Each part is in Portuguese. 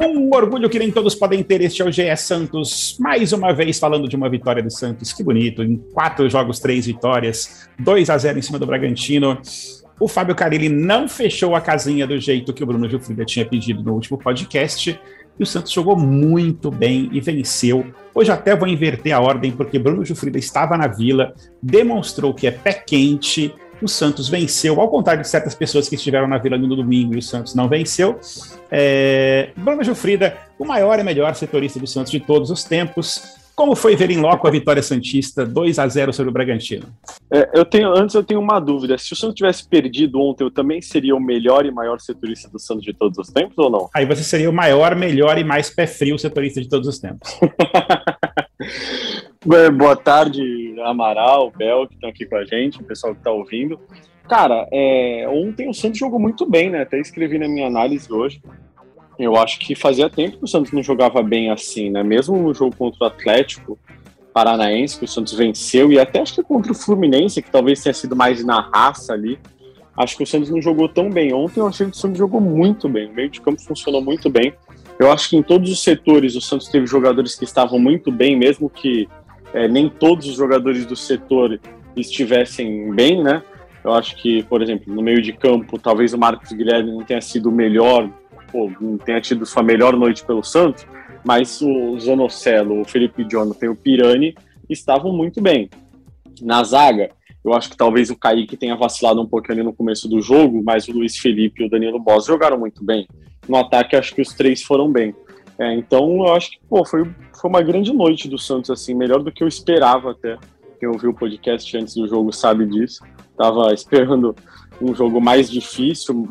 Um orgulho que nem todos podem ter, este é o GE Santos, mais uma vez falando de uma vitória do Santos, que bonito, em quatro jogos, três vitórias, 2 a 0 em cima do Bragantino. O Fábio Carilli não fechou a casinha do jeito que o Bruno Gilfrida tinha pedido no último podcast, e o Santos jogou muito bem e venceu. Hoje até vou inverter a ordem, porque Bruno Gilfrida estava na Vila, demonstrou que é pé quente, o Santos venceu, ao contrário de certas pessoas que estiveram na Vila no domingo e o Santos não venceu. É, Bruno Gilfrida, o maior e melhor setorista do Santos de todos os tempos. Como foi ver em loco a vitória Santista 2 a 0 sobre o Bragantino? É, eu tenho, antes eu tenho uma dúvida. Se o Santos tivesse perdido ontem, eu também seria o melhor e maior setorista do Santos de todos os tempos ou não? Aí você seria o maior, melhor e mais pé frio setorista de todos os tempos. Boa tarde, Amaral, Bel, que estão aqui com a gente, o pessoal que está ouvindo. Cara, é, ontem o Santos jogou muito bem, né? Até escrevi na minha análise hoje. Eu acho que fazia tempo que o Santos não jogava bem assim, né? Mesmo no jogo contra o Atlético Paranaense, que o Santos venceu, e até acho que contra o Fluminense, que talvez tenha sido mais na raça ali, acho que o Santos não jogou tão bem. Ontem eu achei que o Santos jogou muito bem, o meio de campo funcionou muito bem. Eu acho que em todos os setores o Santos teve jogadores que estavam muito bem, mesmo que é, nem todos os jogadores do setor estivessem bem, né? Eu acho que, por exemplo, no meio de campo, talvez o Marcos Guilherme não tenha sido o melhor pô, não tenha tido sua melhor noite pelo Santos, mas o Zonocelo, o Felipe Jonathan e o Pirani estavam muito bem. Na zaga, eu acho que talvez o Kaique tenha vacilado um pouquinho ali no começo do jogo, mas o Luiz Felipe e o Danilo Boss jogaram muito bem. No ataque, acho que os três foram bem. É, então, eu acho que pô, foi, foi uma grande noite do Santos, assim, melhor do que eu esperava até. Quem ouviu o podcast antes do jogo sabe disso. Tava esperando um jogo mais difícil,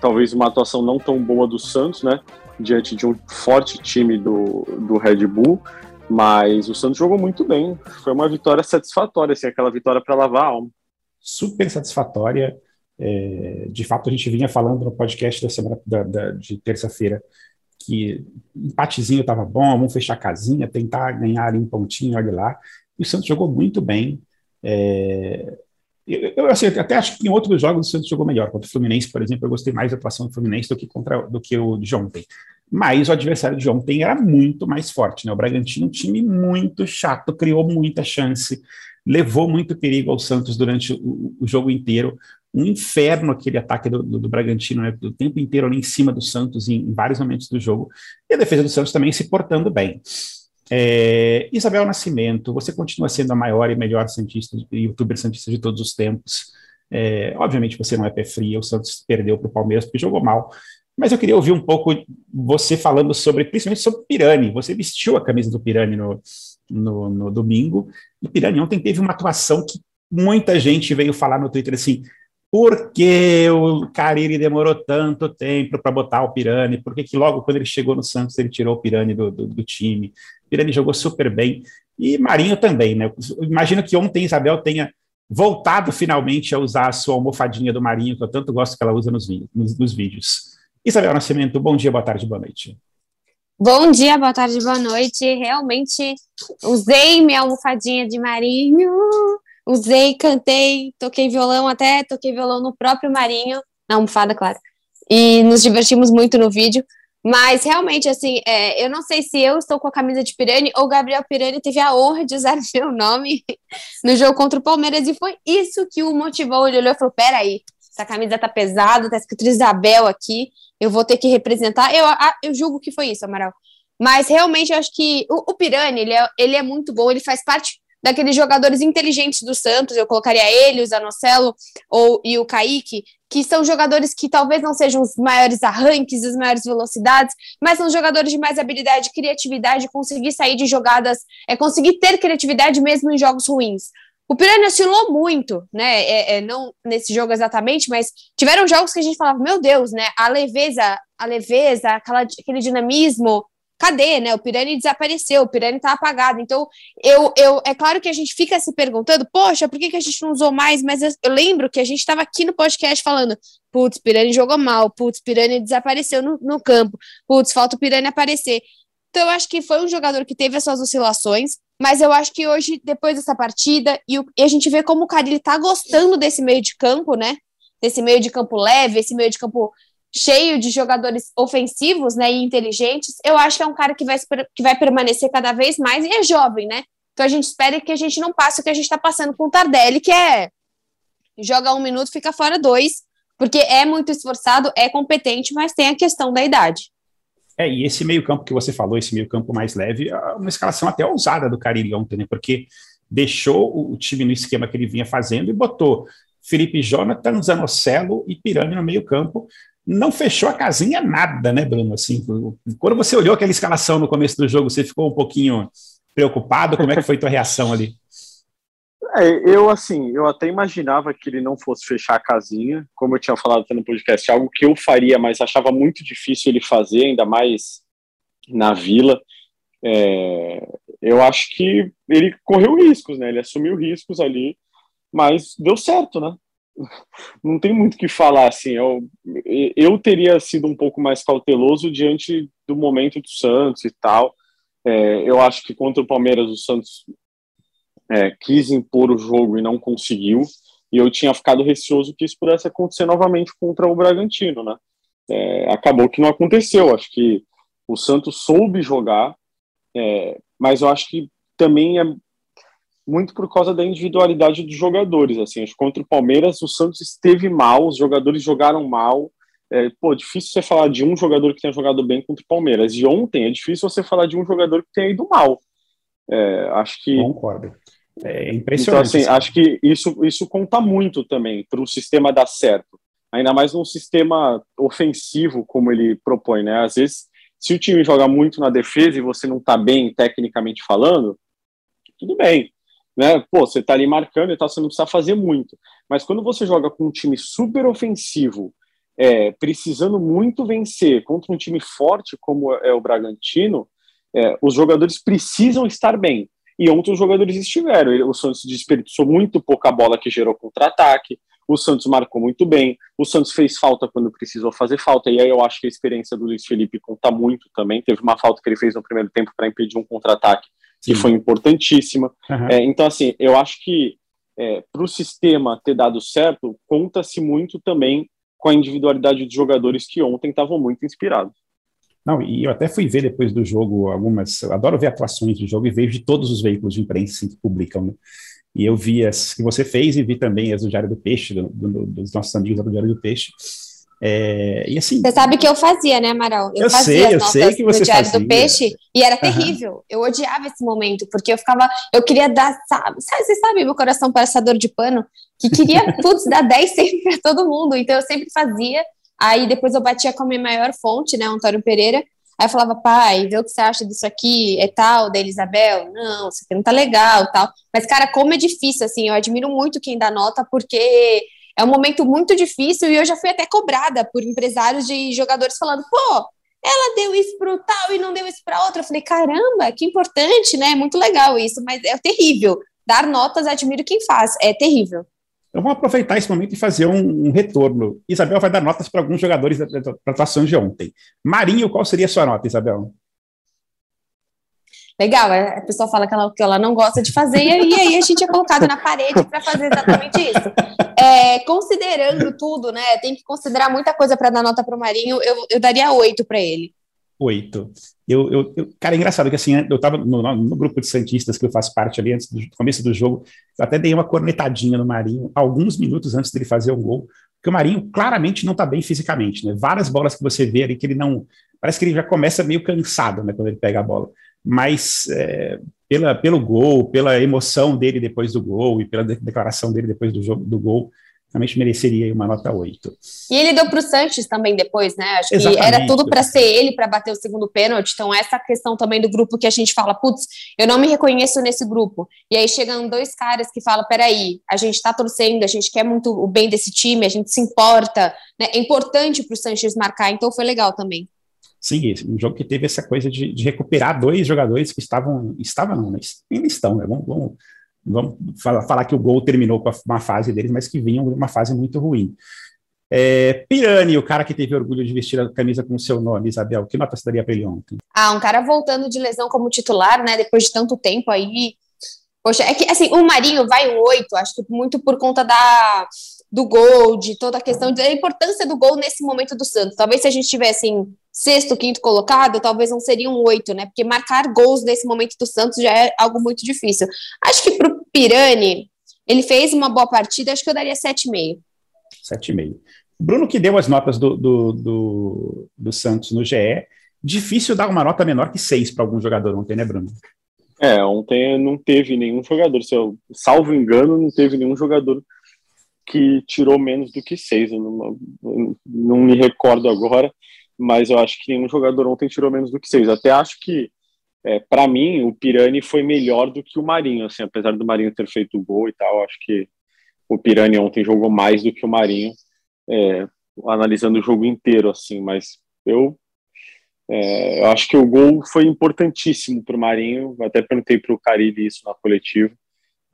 talvez uma atuação não tão boa do Santos, né? Diante de um forte time do, do Red Bull, mas o Santos jogou muito bem. Foi uma vitória satisfatória, assim, aquela vitória para lavar a alma. Super satisfatória. É, de fato, a gente vinha falando no podcast da semana da, da, de terça-feira que empatezinho estava bom, vamos fechar a casinha, tentar ganhar ali um pontinho, olha lá. E o Santos jogou muito bem. É, eu, eu assim, até acho que em outros jogos o Santos jogou melhor. Contra o Fluminense, por exemplo, eu gostei mais da atuação do Fluminense do que, contra, do que o de ontem. Mas o adversário de ontem era muito mais forte. Né? O Bragantino, um time muito chato, criou muita chance, levou muito perigo ao Santos durante o, o jogo inteiro. Um inferno aquele ataque do, do, do Bragantino, né? o tempo inteiro ali em cima do Santos, em, em vários momentos do jogo. E a defesa do Santos também se portando bem. É, Isabel Nascimento, você continua sendo a maior e melhor cientista, youtuber cientista de todos os tempos. É, obviamente você não é pé frio, o Santos perdeu para o Palmeiras porque jogou mal. Mas eu queria ouvir um pouco você falando sobre, principalmente sobre Pirani. Você vestiu a camisa do Pirani no, no, no domingo, e Pirani ontem teve uma atuação que muita gente veio falar no Twitter assim: por que o Cariri demorou tanto tempo para botar o Pirani? Por que, que logo quando ele chegou no Santos ele tirou o Pirani do, do, do time? Pirani jogou super bem. E Marinho também, né? Imagino que ontem Isabel tenha voltado finalmente a usar a sua almofadinha do Marinho, que eu tanto gosto que ela usa nos, nos, nos vídeos. Isabel Nascimento, bom dia, boa tarde, boa noite. Bom dia, boa tarde, boa noite. Realmente usei minha almofadinha de Marinho usei, cantei, toquei violão até, toquei violão no próprio Marinho, na almofada, claro. E nos divertimos muito no vídeo. Mas realmente, assim, é, eu não sei se eu estou com a camisa de Pirani ou Gabriel Pirani teve a honra de usar meu nome no jogo contra o Palmeiras e foi isso que o motivou. Ele olhou e falou: peraí, essa camisa tá pesada, tá escrito Isabel aqui, eu vou ter que representar. Eu, eu julgo que foi isso, Amaral. Mas realmente eu acho que o, o Pirani, ele é, ele é muito bom, ele faz parte daqueles jogadores inteligentes do Santos, eu colocaria ele, o Zanocelo ou, e o Kaique, que são jogadores que talvez não sejam os maiores arranques, as maiores velocidades, mas são jogadores de mais habilidade, criatividade, conseguir sair de jogadas, é conseguir ter criatividade mesmo em jogos ruins. O Piranha oscilou muito, né? É, é, não nesse jogo exatamente, mas tiveram jogos que a gente falava, meu Deus, né? A leveza, a leveza, aquela, aquele dinamismo, cadê, né? O Pirani desapareceu, o Pirani está apagado. Então, eu, eu, é claro que a gente fica se perguntando, poxa, por que, que a gente não usou mais? Mas eu, eu lembro que a gente estava aqui no podcast falando, putz, Pirani jogou mal, putz, Pirani desapareceu no, no campo, putz, falta o Pirani aparecer. Então, eu acho que foi um jogador que teve as suas oscilações, mas eu acho que hoje, depois dessa partida, e, o, e a gente vê como o Carilli tá gostando desse meio de campo, né? Desse meio de campo leve, esse meio de campo cheio de jogadores ofensivos, né, e inteligentes, eu acho que é um cara que vai, que vai permanecer cada vez mais e é jovem, né? Então a gente espera que a gente não passe o que a gente está passando com o Tardelli, que é joga um minuto, fica fora dois, porque é muito esforçado, é competente, mas tem a questão da idade. É, e esse meio-campo que você falou, esse meio-campo mais leve, é uma escalação até ousada do Cariri ontem, né? Porque deixou o time no esquema que ele vinha fazendo e botou Felipe Jonathan, Zanocelo e Pirani no meio-campo. Não fechou a casinha nada, né, Bruno? Assim, quando você olhou aquela escalação no começo do jogo, você ficou um pouquinho preocupado? Como é que foi tua reação ali? É, eu, assim, eu até imaginava que ele não fosse fechar a casinha, como eu tinha falado no podcast, algo que eu faria, mas achava muito difícil ele fazer, ainda mais na vila. É, eu acho que ele correu riscos, né? Ele assumiu riscos ali, mas deu certo, né? Não tem muito o que falar, assim. Eu, eu teria sido um pouco mais cauteloso diante do momento do Santos e tal. É, eu acho que contra o Palmeiras, o Santos é, quis impor o jogo e não conseguiu. E eu tinha ficado receoso que isso pudesse acontecer novamente contra o Bragantino, né? É, acabou que não aconteceu. Acho que o Santos soube jogar, é, mas eu acho que também é muito por causa da individualidade dos jogadores. Assim, acho que contra o Palmeiras o Santos esteve mal, os jogadores jogaram mal. É, pô, difícil você falar de um jogador que tenha jogado bem contra o Palmeiras. E ontem é difícil você falar de um jogador que tenha ido mal. É, acho que. Concordo. É impressionante. Então, assim, acho que isso, isso conta muito também para o sistema dar certo. Ainda mais num sistema ofensivo como ele propõe, né? Às vezes, se o time joga muito na defesa e você não está bem tecnicamente falando, tudo bem. Né? Pô, você está ali marcando e tal, você não precisa fazer muito. Mas quando você joga com um time super ofensivo, é, precisando muito vencer contra um time forte como é o Bragantino, é, os jogadores precisam estar bem. E ontem os jogadores estiveram. O Santos desperdiçou muito pouca bola que gerou contra-ataque. O Santos marcou muito bem. O Santos fez falta quando precisou fazer falta. E aí eu acho que a experiência do Luiz Felipe conta muito também. Teve uma falta que ele fez no primeiro tempo para impedir um contra-ataque que foi importantíssima. Uhum. É, então, assim, eu acho que é, para o sistema ter dado certo, conta-se muito também com a individualidade dos jogadores que ontem estavam muito inspirados. Não, e eu até fui ver depois do jogo algumas. Eu adoro ver atuações do jogo e vejo de todos os veículos de imprensa que publicam. Né? E eu vi as que você fez e vi também as do Diário do Peixe, do, do, dos nossos amigos do Diário do Peixe. É, e assim. Você sabe que eu fazia, né, Amaral? Eu, eu sei, eu sei que você Diário fazia. do Peixe e era terrível. Uhum. Eu odiava esse momento porque eu ficava, eu queria dar, sabe, você sabe, meu coração passador de pano, que queria, putz, dar 10 sempre para todo mundo. Então eu sempre fazia Aí depois eu batia com a minha maior fonte, né, Antônio Pereira. Aí eu falava, pai, vê o que você acha disso aqui, é tal, da Elisabel? Não, isso aqui não tá legal, tal. Mas, cara, como é difícil, assim, eu admiro muito quem dá nota, porque é um momento muito difícil e eu já fui até cobrada por empresários de jogadores falando, pô, ela deu isso pro tal e não deu isso para outra. Eu falei, caramba, que importante, né? Muito legal isso, mas é terrível. Dar notas, admiro quem faz, é terrível. Então vamos aproveitar esse momento e fazer um, um retorno. Isabel vai dar notas para alguns jogadores da, da, da atuação de ontem. Marinho, qual seria a sua nota, Isabel? Legal, é, a pessoa fala que ela, que ela não gosta de fazer, e aí a gente é colocado na parede para fazer exatamente isso. É, considerando tudo, né? Tem que considerar muita coisa para dar nota para o Marinho, eu, eu daria oito para ele. Oito. Eu, eu, eu, cara, é engraçado que assim, eu estava no, no, grupo de Santistas que eu faço parte ali antes do começo do jogo, eu até dei uma cornetadinha no Marinho, alguns minutos antes dele fazer um gol, porque o Marinho claramente não está bem fisicamente, né? Várias bolas que você vê ali que ele não. Parece que ele já começa meio cansado, né, quando ele pega a bola. Mas é, pela, pelo gol, pela emoção dele depois do gol e pela declaração dele depois do jogo do gol, realmente mereceria uma nota 8. E ele deu para o Sanches também depois, né? Acho Exatamente. que era tudo para ser ele para bater o segundo pênalti. Então, essa questão também do grupo que a gente fala, putz, eu não me reconheço nesse grupo. E aí chegam dois caras que falam: peraí, a gente está torcendo, a gente quer muito o bem desse time, a gente se importa. Né? É importante para o Sanches marcar, então foi legal também. Sim, um jogo que teve essa coisa de, de recuperar dois jogadores que estavam, estavam não, mas ainda estão, né? Vamos, vamos vamos falar, falar que o gol terminou com uma fase deles, mas que vinham uma fase muito ruim. É, Pirani, o cara que teve orgulho de vestir a camisa com o seu nome, Isabel, que nota você daria para ele ontem? Ah, um cara voltando de lesão como titular, né? Depois de tanto tempo aí. Poxa, é que assim, o Marinho vai um 8, acho que muito por conta da, do gol, de toda a questão da importância do gol nesse momento do Santos. Talvez se a gente tivesse em sexto, quinto colocado, talvez não seria um oito, né? Porque marcar gols nesse momento do Santos já é algo muito difícil. Acho que para o Pirani, ele fez uma boa partida, acho que eu daria 7,5. 7,5. Bruno, que deu as notas do, do, do, do, Santos no GE, difícil dar uma nota menor que 6 para algum jogador ontem, né, Bruno? É, ontem não teve nenhum jogador, se eu salvo engano, não teve nenhum jogador que tirou menos do que 6. Não, não me recordo agora, mas eu acho que nenhum jogador ontem tirou menos do que 6. Até acho que é, para mim, o Pirani foi melhor do que o Marinho, assim, apesar do Marinho ter feito o gol e tal, acho que o Pirani ontem jogou mais do que o Marinho, é, analisando o jogo inteiro, assim, mas eu, é, eu acho que o gol foi importantíssimo para o Marinho, até perguntei para o Caribe isso na coletiva,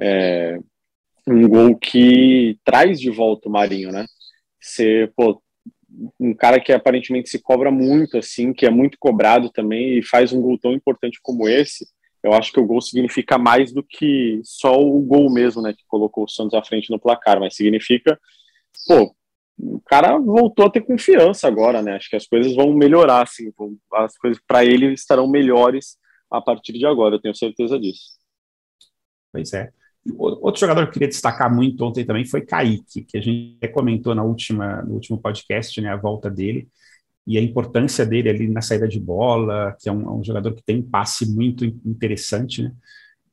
é, um gol que traz de volta o Marinho, né? Você, pô, um cara que aparentemente se cobra muito, assim, que é muito cobrado também e faz um gol tão importante como esse, eu acho que o gol significa mais do que só o gol mesmo, né, que colocou o Santos à frente no placar, mas significa, pô, o cara voltou a ter confiança agora, né? Acho que as coisas vão melhorar, assim, as coisas para ele estarão melhores a partir de agora, eu tenho certeza disso. Pois é. Outro jogador que eu queria destacar muito ontem também foi Kaique, que a gente comentou na última, no último podcast, né, a volta dele, e a importância dele ali na saída de bola, que é um, é um jogador que tem um passe muito interessante, né?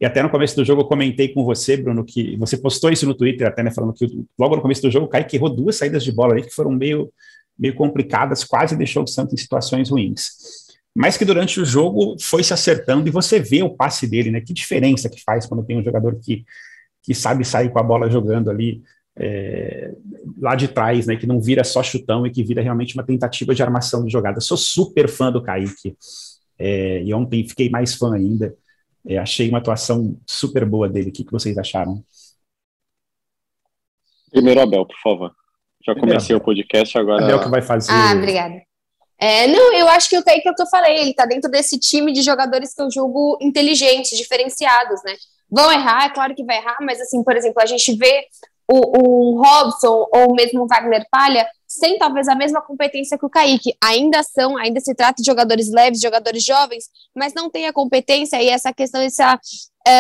E até no começo do jogo eu comentei com você, Bruno, que você postou isso no Twitter, até, né, falando que logo no começo do jogo o Kaique errou duas saídas de bola ali que foram meio, meio complicadas, quase deixou o Santos em situações ruins mas que durante o jogo foi se acertando e você vê o passe dele, né? Que diferença que faz quando tem um jogador que, que sabe sair com a bola jogando ali é, lá de trás, né? Que não vira só chutão e que vira realmente uma tentativa de armação de jogada. Sou super fã do Kaique é, e ontem fiquei mais fã ainda. É, achei uma atuação super boa dele. O que, que vocês acharam? Primeiro, Abel, por favor. Já comecei Abel. o podcast agora. Abel que vai fazer. Ah, obrigada. É, não, eu acho que o Kaique é o que eu falei, ele tá dentro desse time de jogadores que eu julgo inteligentes, diferenciados, né? Vão errar, é claro que vai errar, mas assim, por exemplo, a gente vê o, o Robson ou mesmo o Wagner Palha sem talvez a mesma competência que o Kaique. Ainda são, ainda se trata de jogadores leves, jogadores jovens, mas não tem a competência e essa questão, essa, uh,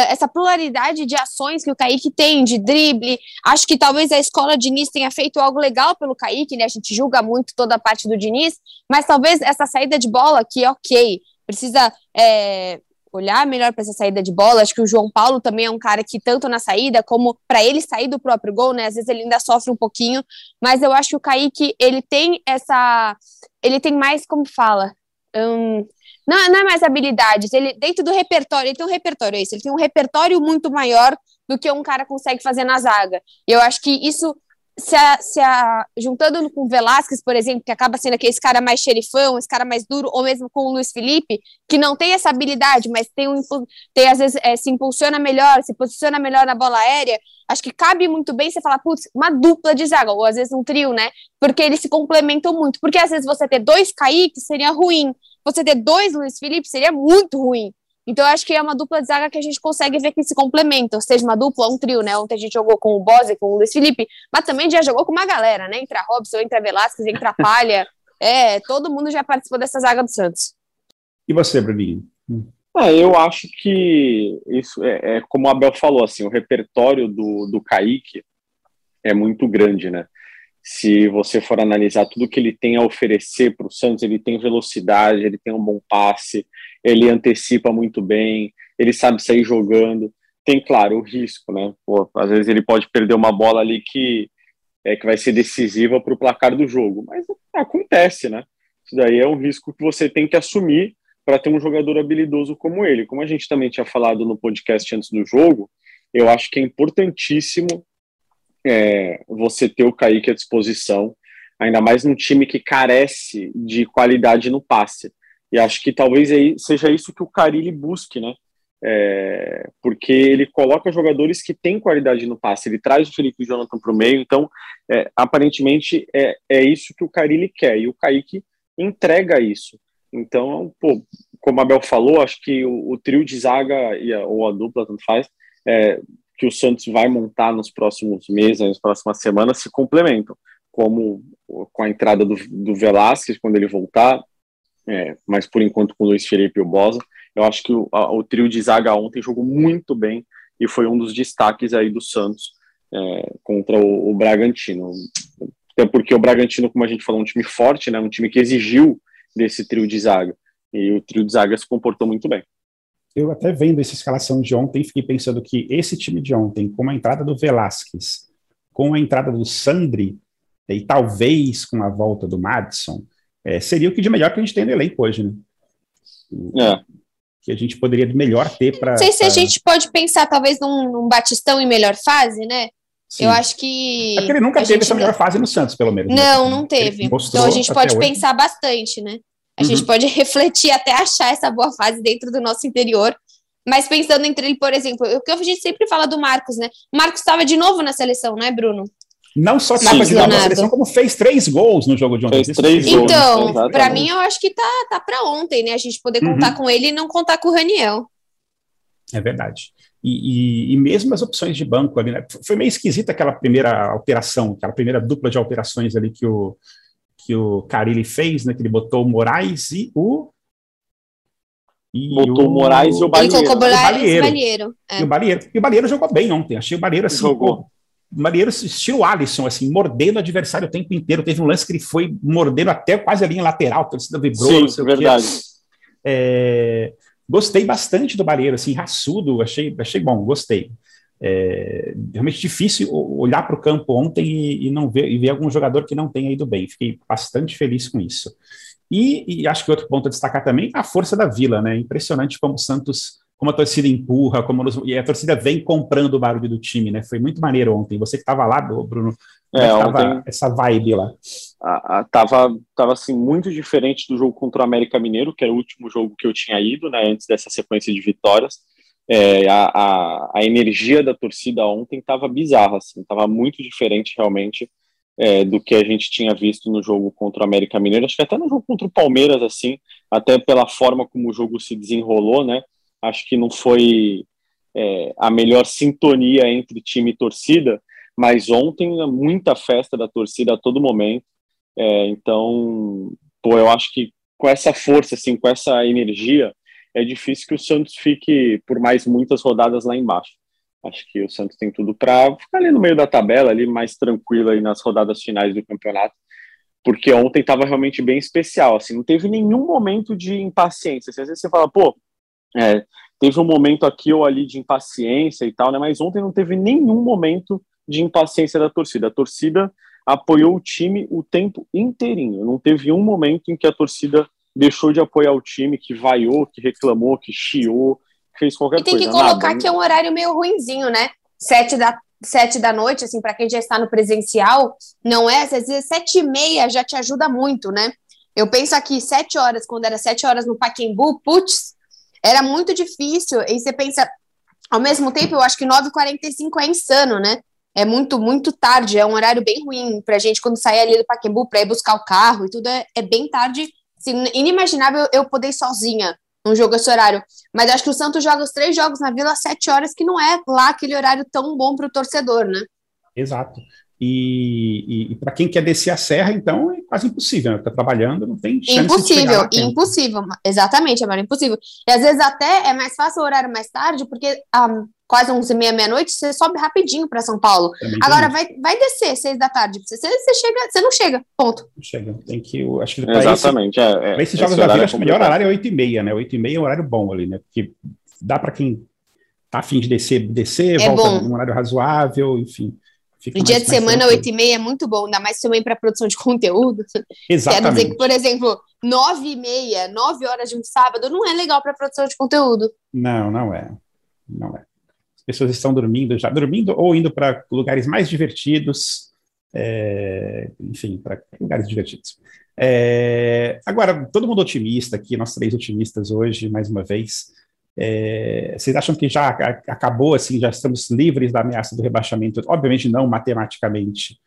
essa pluralidade de ações que o Kaique tem, de drible. Acho que talvez a escola Diniz tenha feito algo legal pelo Kaique, né? A gente julga muito toda a parte do Diniz, mas talvez essa saída de bola, que ok, precisa é, olhar melhor para essa saída de bola. Acho que o João Paulo também é um cara que, tanto na saída, como para ele sair do próprio gol, né? Às vezes ele ainda sofre um pouquinho, mas eu acho que o Kaique, ele tem essa. Ele tem mais, como fala? Um, não, não é mais habilidades, ele dentro do repertório, ele tem um repertório, é isso, ele tem um repertório muito maior do que um cara consegue fazer na zaga. E eu acho que isso se, a, se a, juntando com o Velasquez, por exemplo, que acaba sendo aquele cara mais xerifão, esse cara mais duro, ou mesmo com o Luiz Felipe, que não tem essa habilidade, mas tem, um, tem às vezes é, se impulsiona melhor, se posiciona melhor na bola aérea, acho que cabe muito bem você falar, putz, uma dupla de zaga, ou às vezes um trio, né? Porque eles se complementam muito. Porque às vezes você ter dois Kaique seria ruim, você ter dois Luiz Felipe seria muito ruim. Então, eu acho que é uma dupla de zaga que a gente consegue ver que se complementam, seja uma dupla ou um trio, né? Ontem a gente jogou com o Bose, com o Luiz Felipe, mas também já jogou com uma galera, né? Entra Robson, entra Velasquez, entra Palha. é, todo mundo já participou dessa zaga do Santos. E você, Bruninho? Ah, eu acho que isso é, é, como o Abel falou, assim, o repertório do, do Kaique é muito grande, né? Se você for analisar tudo que ele tem a oferecer para o Santos, ele tem velocidade, ele tem um bom passe, ele antecipa muito bem, ele sabe sair jogando. Tem, claro, o risco, né? Pô, às vezes ele pode perder uma bola ali que, é, que vai ser decisiva para o placar do jogo, mas acontece, né? Isso daí é um risco que você tem que assumir para ter um jogador habilidoso como ele. Como a gente também tinha falado no podcast antes do jogo, eu acho que é importantíssimo é, você ter o Kaique à disposição, ainda mais num time que carece de qualidade no passe. E acho que talvez seja isso que o Carilli busque, né? é, porque ele coloca jogadores que têm qualidade no passe, ele traz o Felipe Jonathan para o meio, então é, aparentemente é, é isso que o Carilli quer, e o Kaique entrega isso. Então, pô, como a Abel falou, acho que o, o trio de zaga e a, ou a dupla, tanto faz, é, que o Santos vai montar nos próximos meses, nas próximas semanas, se complementam, como com a entrada do, do Velasquez quando ele voltar, é, mas por enquanto com o Luiz Felipe e o Bosa. Eu acho que o, a, o trio de zaga ontem jogou muito bem e foi um dos destaques aí do Santos é, contra o, o, Bragantino. Até porque o Bragantino, como a gente falou, é um time forte, né, um time que exigiu desse trio de zaga. E o trio de zaga se comportou muito bem. Eu até vendo essa escalação de ontem, fiquei pensando que esse time de ontem, com a entrada do Velasquez, com a entrada do Sandri, e talvez com a volta do Madison, é, seria o que de melhor que a gente tem no elenco hoje, né? É. Que a gente poderia melhor ter para. Não sei se a gente pode pensar, talvez, num, num Batistão em melhor fase, né? Sim. Eu acho que. É porque ele nunca teve essa melhor fase no Santos, pelo menos. Não, né? não teve. Então a gente pode hoje. pensar bastante, né? A uhum. gente pode refletir até achar essa boa fase dentro do nosso interior. Mas pensando entre ele, por exemplo, o que a gente sempre fala do Marcos, né? O Marcos estava de novo na seleção, né, Bruno? Não só estava na seleção, como fez três gols no jogo de ontem. Fez três gols. Então, para mim, eu acho que tá, tá para ontem, né? A gente poder contar uhum. com ele e não contar com o Raniel. É verdade. E, e, e, mesmo as opções de banco ali, né? Foi meio esquisita aquela primeira alteração, aquela primeira dupla de alterações ali que o, que o Carilli fez, né? Que ele botou o Moraes e o. E botou o Moraes e o Balieiro. Ele colocou Moraes e o Balieiro. É. E o Balieiro. E o Balieiro jogou bem ontem. Achei o Balieiro assim. Jogou. Marinheiro estilo Alisson, assim, mordendo o adversário o tempo inteiro. Teve um lance que ele foi mordendo até quase a linha lateral, a torcida vibrou. Sim, verdade. É, gostei bastante do Barreiro, assim, raçudo, achei, achei bom, gostei. É, realmente difícil olhar para o campo ontem e, e, não ver, e ver algum jogador que não tenha ido bem. Fiquei bastante feliz com isso. E, e acho que outro ponto a destacar também a força da Vila, né? Impressionante como o Santos como a torcida empurra, como nos, e a torcida vem comprando o barulho do time, né? Foi muito maneiro ontem. Você que estava lá, Bruno, é, é ontem, essa vibe lá. A, a, tava, tava assim muito diferente do jogo contra o América Mineiro, que era o último jogo que eu tinha ido, né? Antes dessa sequência de vitórias. É, a, a, a, energia da torcida ontem estava bizarra, assim, estava muito diferente realmente é, do que a gente tinha visto no jogo contra o América Mineiro. Acho que até no jogo contra o Palmeiras, assim, até pela forma como o jogo se desenrolou, né? Acho que não foi é, a melhor sintonia entre time e torcida, mas ontem muita festa da torcida a todo momento. É, então, pô, eu acho que com essa força, assim, com essa energia, é difícil que o Santos fique por mais muitas rodadas lá embaixo. Acho que o Santos tem tudo para ficar ali no meio da tabela, ali mais tranquilo aí nas rodadas finais do campeonato, porque ontem estava realmente bem especial, assim, não teve nenhum momento de impaciência. Às vezes você fala, pô, é, teve um momento aqui ou ali de impaciência e tal, né? Mas ontem não teve nenhum momento de impaciência da torcida. A torcida apoiou o time o tempo inteirinho. Não teve um momento em que a torcida deixou de apoiar o time, que vaiou, que reclamou, que chiou, que fez qualquer coisa. E tem coisa. que colocar Nada. que é um horário meio ruinzinho, né? Sete da, sete da noite, assim, para quem já está no presencial, não é? Às vezes sete e meia já te ajuda muito, né? Eu penso aqui, sete horas, quando era sete horas no Paquembu, putz, era muito difícil. E você pensa, ao mesmo tempo, eu acho que 9h45 é insano, né? É muito, muito tarde, é um horário bem ruim pra gente quando sair ali do Paquembu pra ir buscar o carro e tudo, é, é bem tarde. Assim, inimaginável eu poder ir sozinha num jogo esse horário. Mas acho que o Santos joga os três jogos na Vila às sete horas, que não é lá aquele horário tão bom para o torcedor, né? Exato. E, e, e para quem quer descer a serra, então é quase impossível, está né? trabalhando, não tem chance Impossível, impossível, exatamente, Amaro, impossível. E às vezes até é mais fácil o horário mais tarde, porque um, ah, quase 11 e meia, meia-noite, você sobe rapidinho para São Paulo. Também Agora vai, vai descer seis da tarde, você, você, chega, você não chega, ponto. Não chega, tem que, acho que Exatamente, esse, é, é, esses jogos da vida, acho que o melhor horário é 8 e meia, né, 8 e meia é um horário bom ali, né, porque dá para quem tá afim de descer, descer, é volta bom. num horário razoável, enfim. Fica no dia de semana, oito e meia é muito bom, ainda mais também para produção de conteúdo. Exatamente. Quer dizer que, por exemplo, nove e meia, nove horas de um sábado não é legal para produção de conteúdo. Não, não é. Não é. As pessoas estão dormindo já, dormindo ou indo para lugares mais divertidos, é, enfim, para lugares divertidos. É, agora, todo mundo otimista aqui, nós três otimistas hoje, mais uma vez. É, vocês acham que já acabou, assim, já estamos livres da ameaça do rebaixamento? Obviamente não matematicamente,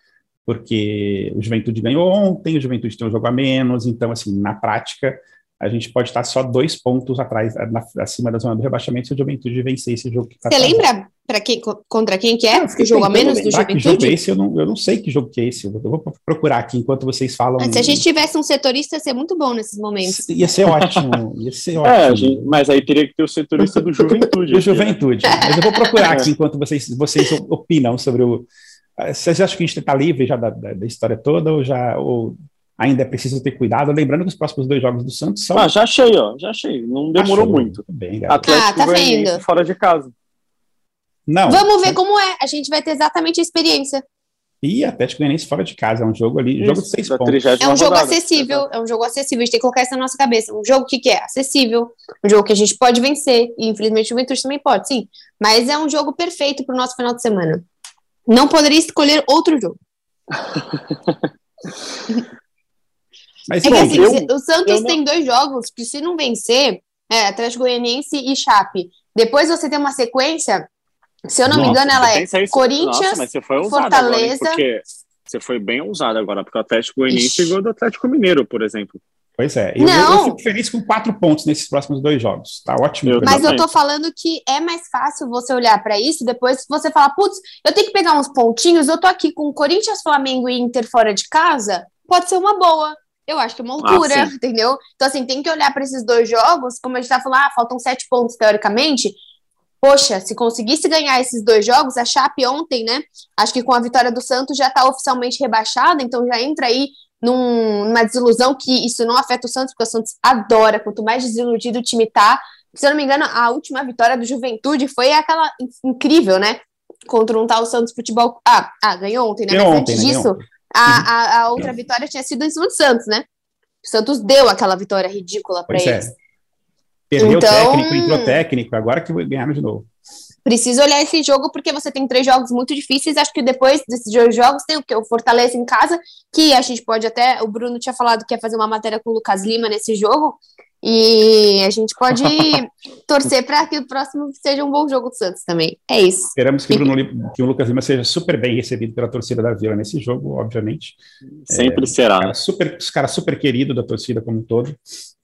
porque o Juventude ganhou ontem, o Juventude tem um jogo a menos, então, assim, na prática, a gente pode estar só dois pontos atrás, na, acima da zona do rebaixamento, se o Juventude vencer esse jogo. Que tá Você lembra para quem, contra quem que é? o jogo a menos do Juventude? Que jogo é esse? Eu não, eu não sei que jogo que é esse. Eu vou procurar aqui enquanto vocês falam. Mas se a gente tivesse um setorista, ia ser muito bom nesses momentos. Ia ser ótimo. Ia ser é, ótimo. É, gente, mas aí teria que ter o setorista do Juventude. do né? Juventude. Mas eu vou procurar aqui enquanto vocês, vocês opinam sobre o. Vocês acham que a gente está livre já da, da, da, história toda ou já ou ainda é preciso ter cuidado. Lembrando que os próximos dois jogos do Santos são. Ah, já achei, ó, já achei. Não demorou Achou. muito. Bem, Atlético ah, tá vendo? fora de casa. Não. Vamos ver como é. A gente vai ter exatamente a experiência. E Atlético Goianiense fora de casa, é um jogo ali, Isso, jogo de seis pontos. É um jogo rodada. acessível, é um jogo acessível, a gente tem que colocar isso na nossa cabeça. Um jogo que, que é acessível, um jogo que a gente pode vencer, e infelizmente o Juventude também pode, sim. Mas é um jogo perfeito para o nosso final de semana. Não poderia escolher outro jogo. Mas, é bom, que assim, eu, o Santos tem dois jogos que se não vencer, é Atlético Goianiense e Chape. Depois você tem uma sequência, se eu não Nossa, me engano, ela é. Corinthians, Nossa, Fortaleza. Agora, você foi bem ousado agora, porque o Atlético Goianiense ganhou do Atlético Mineiro, por exemplo. Pois é, eu, não. eu, fico feliz com quatro pontos nesses próximos dois jogos. Tá ótimo. Eu Mas eu tô falando que é mais fácil você olhar para isso, depois você falar, putz, eu tenho que pegar uns pontinhos, eu tô aqui com Corinthians, Flamengo e Inter fora de casa, pode ser uma boa eu acho que é uma loucura, ah, entendeu? Então, assim, tem que olhar para esses dois jogos, como a gente tá falando, ah, faltam sete pontos teoricamente. Poxa, se conseguisse ganhar esses dois jogos, a Chape ontem, né? Acho que com a vitória do Santos já tá oficialmente rebaixada, então já entra aí num, numa desilusão que isso não afeta o Santos, porque o Santos adora, quanto mais desiludido o time tá. Se eu não me engano, a última vitória do Juventude foi aquela incrível, né? Contra um tal Santos Futebol. Ah, ah ganhou ontem, né? Ganhou Mas ontem, antes né? disso, a, a, a, outra vitória tinha sido em cima do Santos, né? O Santos deu aquela vitória ridícula para é. eles. É. Perdeu então, técnico, entrou técnico, agora que ganharam de novo. Precisa olhar esse jogo porque você tem três jogos muito difíceis. Acho que depois desses dois jogos tem o que? O Fortaleza em casa, que a gente pode até. O Bruno tinha falado que ia fazer uma matéria com o Lucas Lima nesse jogo. E a gente pode torcer para que o próximo seja um bom jogo do Santos também. É isso. Esperamos que, o, Bruno, que o Lucas Lima seja super bem recebido pela torcida da Vila nesse jogo, obviamente. Sempre é, será. Cara super, os caras super querido da torcida como um todo.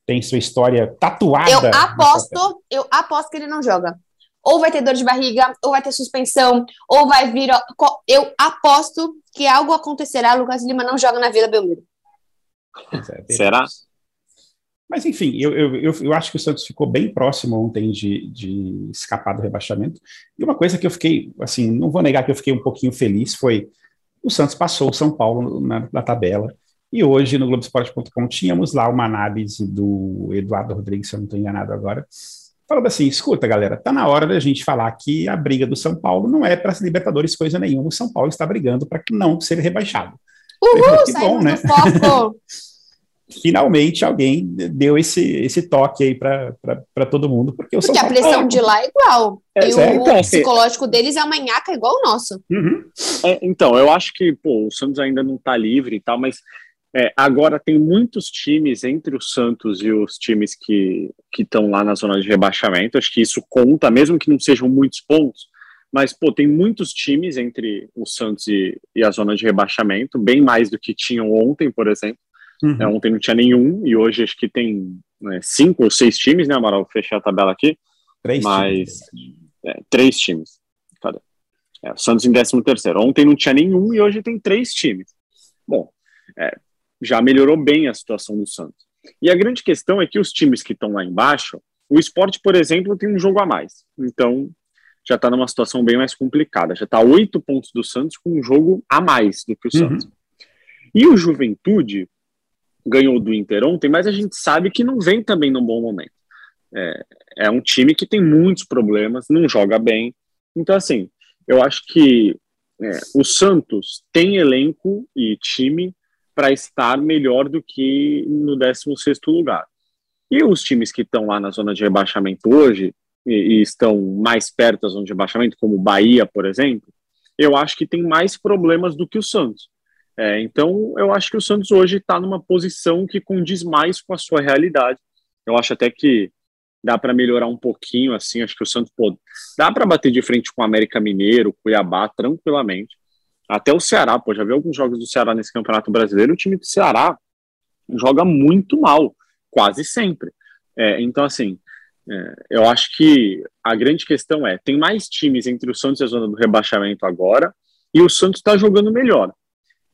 Tem sua história tatuada. Eu aposto, eu aposto que ele não joga. Ou vai ter dor de barriga, ou vai ter suspensão, ou vai vir. Eu aposto que algo acontecerá. Lucas Lima não joga na Vila Belmiro. É, será? Mas, enfim, eu, eu, eu, acho que o Santos ficou bem próximo ontem de, de escapar do rebaixamento. E uma coisa que eu fiquei, assim, não vou negar que eu fiquei um pouquinho feliz foi o Santos passou o São Paulo na, na tabela. E hoje no Globoesporte.com tínhamos lá uma análise do Eduardo Rodrigues, se eu não estou enganado agora, falando assim: escuta, galera, tá na hora da gente falar que a briga do São Paulo não é para as Libertadores coisa nenhuma. O São Paulo está brigando para não ser rebaixado. Uhul, que bom, né? finalmente alguém deu esse, esse toque aí para todo mundo. Porque, porque a pressão de lá é igual. É, e o, é, então, psicológico deles é uma nhaca igual o nosso. Uhum. É, então, eu acho que pô, o Santos ainda não está livre e tal, mas é, agora tem muitos times entre o Santos e os times que estão lá na zona de rebaixamento. Acho que isso conta, mesmo que não sejam muitos pontos. Mas, pô, tem muitos times entre o Santos e, e a zona de rebaixamento, bem mais do que tinham ontem, por exemplo. Uhum. É, ontem não tinha nenhum, e hoje acho que tem né, cinco ou seis times, né, Amaral? Fechei a tabela aqui. Três mas, times. É, três times. Cadê? É, o Santos em 13 terceiro. Ontem não tinha nenhum e hoje tem três times. Bom, é, já melhorou bem a situação do Santos. E a grande questão é que os times que estão lá embaixo, o esporte, por exemplo, tem um jogo a mais. Então, já está numa situação bem mais complicada. Já está oito pontos do Santos com um jogo a mais do que o uhum. Santos. E o Juventude, ganhou do Inter ontem, mas a gente sabe que não vem também num bom momento. É, é um time que tem muitos problemas, não joga bem. Então, assim, eu acho que é, o Santos tem elenco e time para estar melhor do que no 16 lugar. E os times que estão lá na zona de rebaixamento hoje, e, e, estão mais perto da zona de rebaixamento, como o Bahia, por exemplo, eu acho que tem mais problemas do que o Santos. É, então, eu acho que o Santos hoje está numa posição que condiz mais com a sua realidade. Eu acho até que dá para melhorar um pouquinho, assim, acho que o Santos, pô, dá para bater de frente com o América Mineiro, Cuiabá, tranquilamente. Até o Ceará, pô, já viu alguns jogos do Ceará nesse Campeonato Brasileiro, o time do Ceará joga muito mal, quase sempre. É, então, assim, é, eu acho que a grande questão é, tem mais times entre o Santos e a zona do rebaixamento agora, e o Santos está jogando melhor.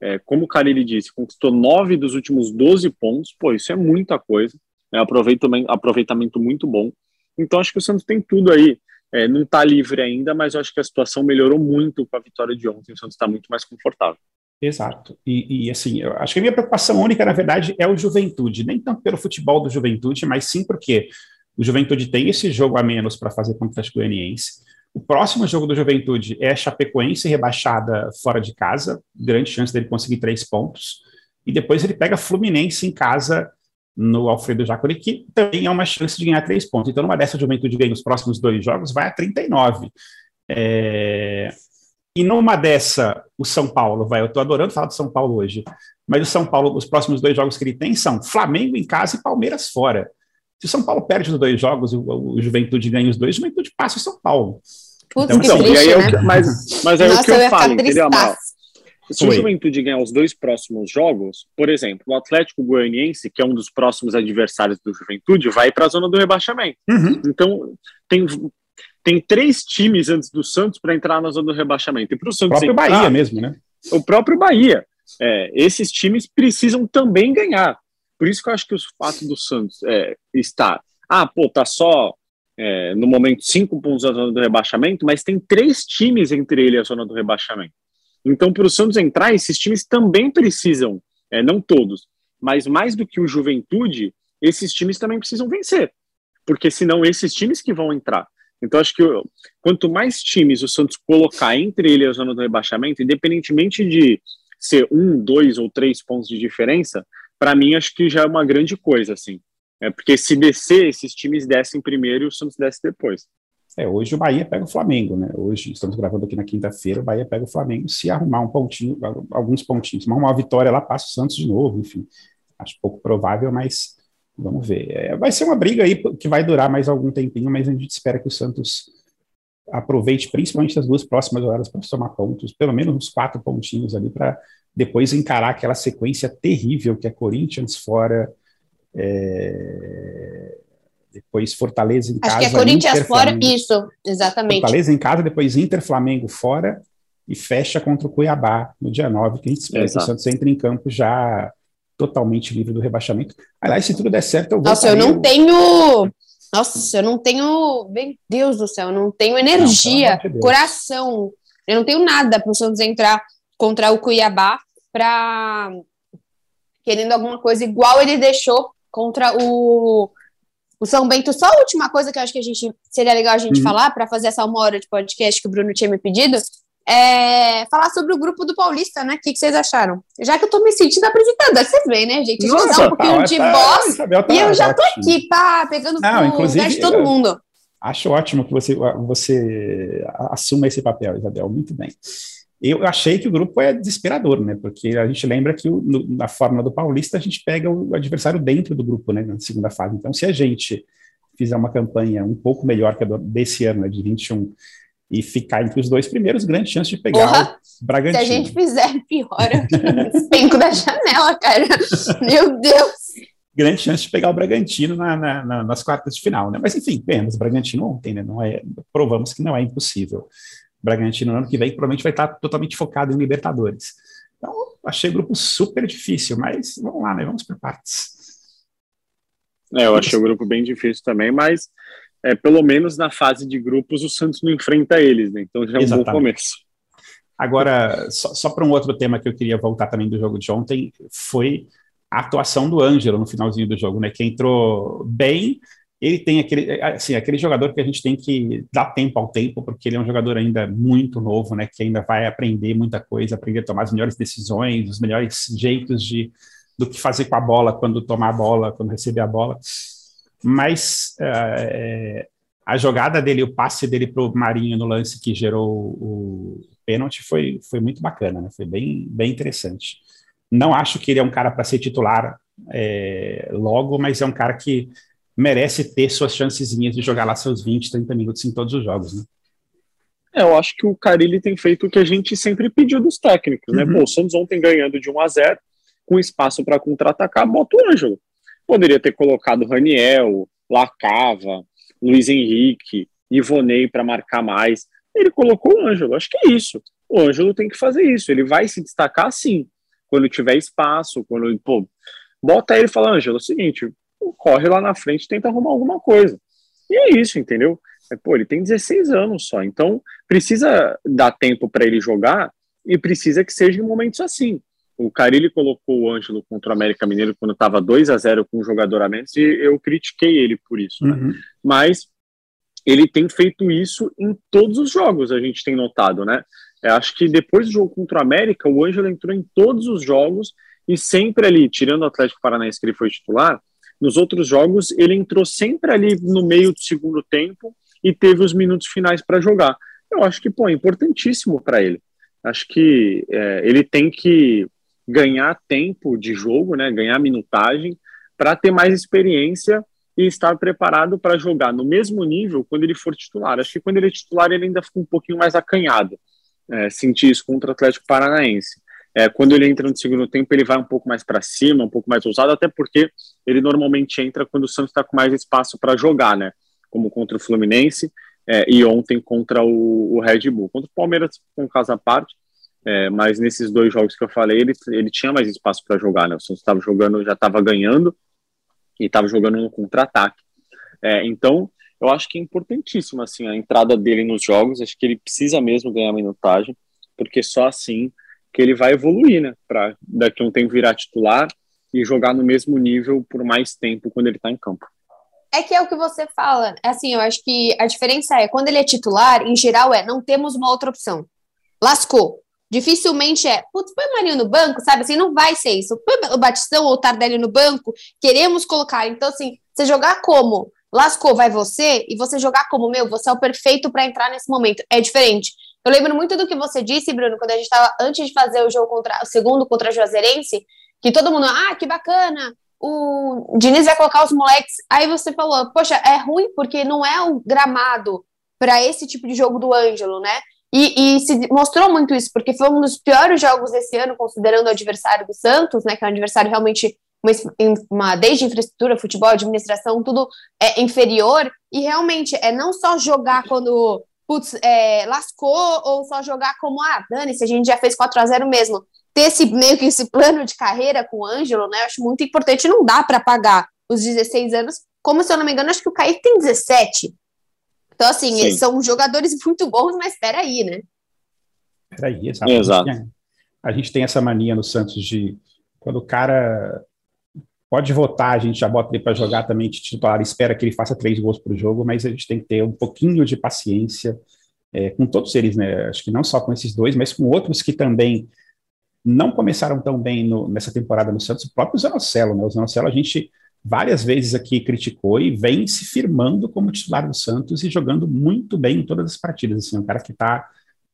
É, como o Carilli disse, conquistou nove dos últimos 12 pontos, pô, isso é muita coisa, é um aproveitamento, aproveitamento muito bom. Então acho que o Santos tem tudo aí. É, não está livre ainda, mas acho que a situação melhorou muito com a vitória de ontem. O Santos está muito mais confortável. Exato. E, e, assim, eu acho que a minha preocupação única, na verdade, é o Juventude. Nem tanto pelo futebol do Juventude, mas sim porque o Juventude tem esse jogo a menos para fazer contra as Goianiense. O próximo jogo do Juventude é Chapecoense rebaixada fora de casa, grande chance dele conseguir três pontos. E depois ele pega Fluminense em casa no Alfredo Jacoli, que também é uma chance de ganhar três pontos. Então, numa dessa, Juventude ganha os próximos dois jogos, vai a 39. É... E numa dessa, o São Paulo vai. Eu estou adorando falar do São Paulo hoje, mas o São Paulo, os próximos dois jogos que ele tem são Flamengo em casa e Palmeiras fora. Se o São Paulo perde os dois jogos e o, o Juventude ganha os dois, o Juventude passa o São Paulo. Putz, então, que então, triste, aí é né? que, mas, mas é Nossa, o que eu, eu falo, entendeu. Se o Juventude ganhar os dois próximos jogos, por exemplo, o Atlético Goianiense, que é um dos próximos adversários do Juventude, vai para a zona do rebaixamento. Uhum. Então, tem, tem três times antes do Santos para entrar na zona do rebaixamento. E para o O Santos próprio entrar, Bahia mesmo, né? o próprio Bahia. É, esses times precisam também ganhar. Por isso que eu acho que o fato do Santos é, estar, ah, pô, tá só é, no momento cinco pontos da zona do rebaixamento, mas tem três times entre ele e a zona do rebaixamento. Então, para o Santos entrar, esses times também precisam, é, não todos, mas mais do que o Juventude, esses times também precisam vencer, porque senão esses times que vão entrar. Então, acho que eu- quanto mais times o Santos colocar entre ele e a zona do rebaixamento, independentemente de ser um, dois ou três pontos de diferença, para mim acho que já é uma grande coisa, assim. É porque se descer, esses times descem primeiro e o Santos desce depois. É, hoje o Bahia pega o Flamengo, né? Hoje, estamos gravando aqui na quinta-feira, o Bahia pega o Flamengo. Se arrumar um pontinho, alguns pontinhos, se arrumar uma vitória lá, passa o Santos de novo, enfim. Acho pouco provável, mas vamos ver. É, vai ser uma briga aí que vai durar mais algum tempinho, mas a gente espera que o Santos aproveite principalmente as duas próximas horas para somar pontos, pelo menos uns quatro pontinhos ali, para depois encarar aquela sequência terrível que é Corinthians fora, é, depois Fortaleza em casa. Acho que é Corinthians Inter, fora, Flamengo. isso, exatamente. Fortaleza em casa, depois Inter, Flamengo fora e fecha contra o Cuiabá no dia 9, que a gente espera Exato. que o Santos entre em campo já totalmente livre do rebaixamento. Aliás, se tudo der certo, eu vou. Nossa, eu não tenho. Nossa, eu não tenho. Meu Deus do céu, eu não tenho energia, amor de coração. Eu não tenho nada para o Santos entrar contra o Cuiabá para querendo alguma coisa igual ele deixou contra o, o São Bento. Só a última coisa que eu acho que a gente seria legal a gente Uhum. falar para fazer essa uma hora de podcast que o Bruno tinha me pedido. É falar sobre o grupo do Paulista, né? O que, que vocês acharam? Já que eu tô me sentindo apresentadora, vocês veem, né, gente? A gente dá um pouquinho tá, de tá, voz Isabel tá e eu já tô aqui, pá, pegando Não, inclusive, lugar de todo mundo. Acho ótimo que você, você assuma esse papel, Isabel, muito bem. Eu achei que o grupo é desesperador, né? Porque a gente lembra que o- no- na fórmula do Paulista a gente pega o adversário dentro do grupo, né? Na segunda fase. Então, se a gente fizer uma campanha um pouco melhor que a do- desse ano, né, de 21, e ficar entre os dois primeiros, grande chance de pegar Porra, o Se Bragantino. a gente fizer pior, eu da janela, cara. Meu Deus. grande chance de pegar o Bragantino na- na- na- nas quartas de final, né? Mas enfim, o Bragantino ontem, né? Não é, provamos que não é impossível. Bragantino no ano que vem provavelmente vai estar totalmente focado em Libertadores. Então, achei o grupo super difícil, mas vamos lá, né? Vamos por partes. É, eu achei o grupo bem difícil também, mas é, pelo menos na fase de grupos o Santos não enfrenta eles, né? Então já é um bom Exatamente. começo. Agora, só, só para um outro tema que eu queria voltar também do jogo de ontem, foi a atuação do Ângelo no finalzinho do jogo, né? Que entrou bem. Ele tem aquele, assim, aquele jogador que a gente tem que dar tempo ao tempo, porque ele é um jogador ainda muito novo, né? Que ainda vai aprender muita coisa, aprender a tomar as melhores decisões, os melhores jeitos de do que fazer com a bola quando tomar a bola, quando receber a bola. Mas é, a jogada dele, o passe dele para o Marinho no lance que gerou o pênalti foi, foi muito bacana, né? Foi bem, bem interessante. Não acho que ele é um cara para ser titular é, logo, mas é um cara que merece ter suas chancezinhas de jogar lá seus 20, 30 minutos em todos os jogos, né? É, eu acho que o Carilli tem feito o que a gente sempre pediu dos técnicos, né? Uhum. Pô, o Santos ontem ganhando de 1 a 0 com espaço para contra-atacar, bota o Ângelo. Poderia ter colocado Raniel, Lacava, Luiz Henrique, Ivonei para marcar mais. Ele colocou o Ângelo. Acho que é isso. O Ângelo tem que fazer isso. Ele vai se destacar sim. Quando tiver espaço, quando. Pô, bota ele e fala, Ângelo, é o seguinte, corre lá na frente e tenta arrumar alguma coisa. E é isso, entendeu? É, pô, ele tem 16 anos só, então precisa dar tempo para ele jogar e precisa que seja em momentos assim. O Carilli colocou o Ângelo contra o América Mineiro quando estava 2 a 0 com um jogador a menos e eu critiquei ele por isso, né? Uhum. Mas ele tem feito isso em todos os jogos, a gente tem notado, né? Eu acho que depois do jogo contra o América, o Ângelo entrou em todos os jogos e sempre ali, tirando o Atlético Paranaense que ele foi titular, nos outros jogos ele entrou sempre ali no meio do segundo tempo e teve os minutos finais para jogar. Eu acho que, pô, é importantíssimo para ele. Acho que é, ele tem que ganhar tempo de jogo, né, ganhar minutagem, para ter mais experiência e estar preparado para jogar no mesmo nível quando ele for titular. Acho que quando ele é titular ele ainda fica um pouquinho mais acanhado. É, isso contra o Atlético Paranaense. É, quando ele entra no segundo tempo, ele vai um pouco mais para cima, um pouco mais ousado, até porque ele normalmente entra quando o Santos está com mais espaço para jogar, né? Como contra o Fluminense é, e ontem contra o, o, Red Bull. Contra o Palmeiras, com casa à parte, é, mas nesses dois jogos que eu falei, ele, ele tinha mais espaço para jogar, né? O Santos estava jogando, já estava ganhando e estava jogando no contra-ataque. É, então, eu acho que é importantíssimo assim a entrada dele nos jogos. Acho que ele precisa mesmo ganhar minutagem, porque só assim que ele vai evoluir, né? Para daqui a um tempo virar titular e jogar no mesmo nível por mais tempo quando ele está em campo. É que é o que você fala. É assim, eu acho que a diferença é quando ele é titular, em geral, é não temos uma outra opção. Lascou. Dificilmente é, putz, põe o Marinho no banco, sabe? Assim, não vai ser isso. Põe o Batistão ou o Tardelli no banco, queremos colocar. Então, assim, você jogar como lascou, vai você, e você jogar como meu, você é o perfeito para entrar nesse momento. É diferente. Eu lembro muito do que você disse, Bruno, quando a gente estava antes de fazer o jogo contra o segundo contra a Juazeirense, que todo mundo, ah, que bacana, o Diniz vai colocar os moleques. Aí você falou, poxa, é ruim porque não é o gramado para esse tipo de jogo do Ângelo, né? E, e, se mostrou muito isso, porque foi um dos piores jogos desse ano, considerando o adversário do Santos, né? Que é um adversário realmente uma, uma desde infraestrutura, futebol, administração, tudo é inferior. E realmente é não só jogar quando putz, é, lascou, ou só jogar como, ah, Dani, se a gente já fez 4 a 0 mesmo. Ter esse meio que esse plano de carreira com o Ângelo, né? Eu acho muito importante, não dá para pagar os 16 anos, como se eu não me engano, acho que o Kaique tem 17. Então, assim, Sim. eles são jogadores muito bons, mas peraí, né? Peraí, exato. Exato. A gente tem essa mania no Santos de quando o cara pode votar, a gente já bota ele para jogar também de titular, espera que ele faça três gols por jogo, mas a gente tem que ter um pouquinho de paciência é, com todos eles, né? Acho que não só com esses dois, mas com outros que também não começaram tão bem no, nessa temporada no Santos, o próprio Zanocelo, né? O Zanocelo a gente várias vezes aqui criticou e vem se firmando como titular do Santos e jogando muito bem em todas as partidas. Assim, é um cara que está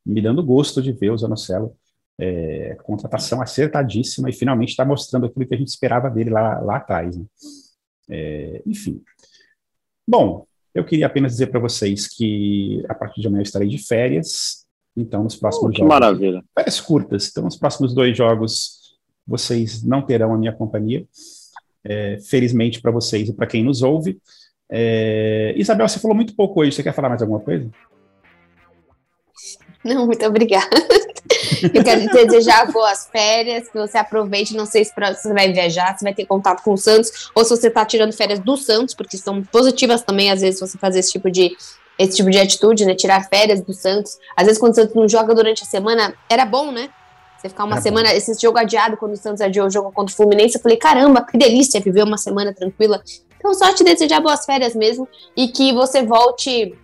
me dando gosto de ver o Zanocelo é, contratação acertadíssima e finalmente está mostrando aquilo que a gente esperava dele lá, lá atrás. Né? É, enfim. Bom, eu queria apenas dizer para vocês que a partir de amanhã eu estarei de férias, então nos próximos oh, que jogos. maravilha. Férias curtas, então nos próximos dois jogos vocês não terão a minha companhia. É, felizmente para vocês e para quem nos ouve. É, Isabel, você falou muito pouco hoje, você quer falar mais alguma coisa? Não, muito obrigada. Eu quero te desejar boas férias, que você aproveite. Não sei se você vai viajar, se vai ter contato com o Santos, ou se você está tirando férias do Santos, porque são positivas também, às vezes, você fazer esse tipo de esse tipo de atitude, né? Tirar férias do Santos. Às vezes, quando o Santos não joga durante a semana, era bom, né? Você ficar uma era semana, bom. esse jogo adiado, quando o Santos adiou o jogo contra o Fluminense, eu falei, caramba, que delícia viver uma semana tranquila. Então, só te desejar boas férias mesmo e que você volte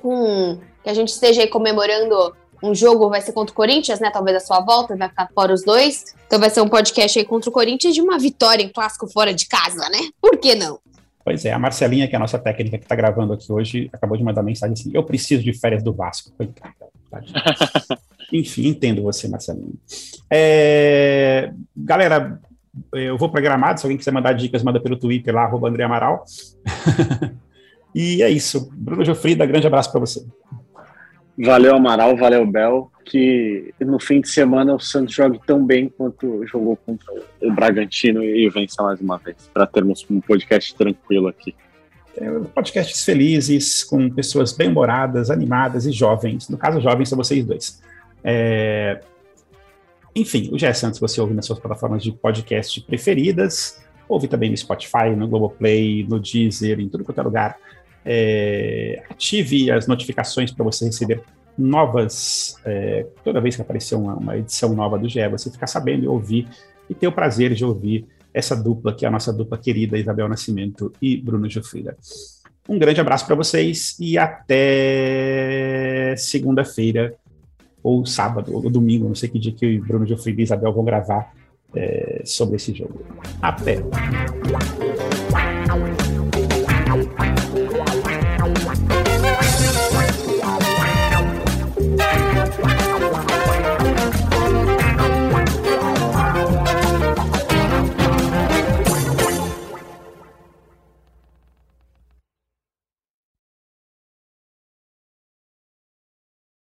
com. que a gente esteja aí comemorando um jogo vai ser contra o Corinthians, né? Talvez a sua volta, vai ficar fora os dois. Então vai ser um podcast aí contra o Corinthians de uma vitória em clássico fora de casa, né? Por que não? Pois é, a Marcelinha, que é a nossa técnica que está gravando aqui hoje, acabou de mandar mensagem assim: eu preciso de férias do Vasco. Coitada. Enfim, entendo você, Marcelinha. É, galera, eu vou para Gramado, se alguém quiser mandar dicas, manda pelo Twitter lá, arroba André Amaral. e é isso. Bruno Jofrida, grande abraço para você. Valeu, Amaral, valeu, Bel. Que no fim de semana o Santos jogue tão bem quanto jogou contra o Bragantino e vença mais uma vez, para termos um podcast tranquilo aqui. É, podcasts felizes, com pessoas bem-humoradas, animadas e jovens. No caso, jovens são vocês dois. É... Enfim, o GE Santos você ouve nas suas plataformas de podcast preferidas, ouve também no Spotify, no Globoplay, no Deezer, em tudo quanto é lugar. É, ative as notificações para você receber novas. É, toda vez que aparecer uma, uma, edição nova do GE, você ficar sabendo e ouvir e ter o prazer de ouvir essa dupla, que é a nossa dupla querida Isabel Nascimento e Bruno Jofrida. Um grande abraço para vocês e até segunda-feira, ou sábado, ou domingo, não sei que dia que o Bruno Jofrida e Isabel vão gravar é, sobre esse jogo. Até!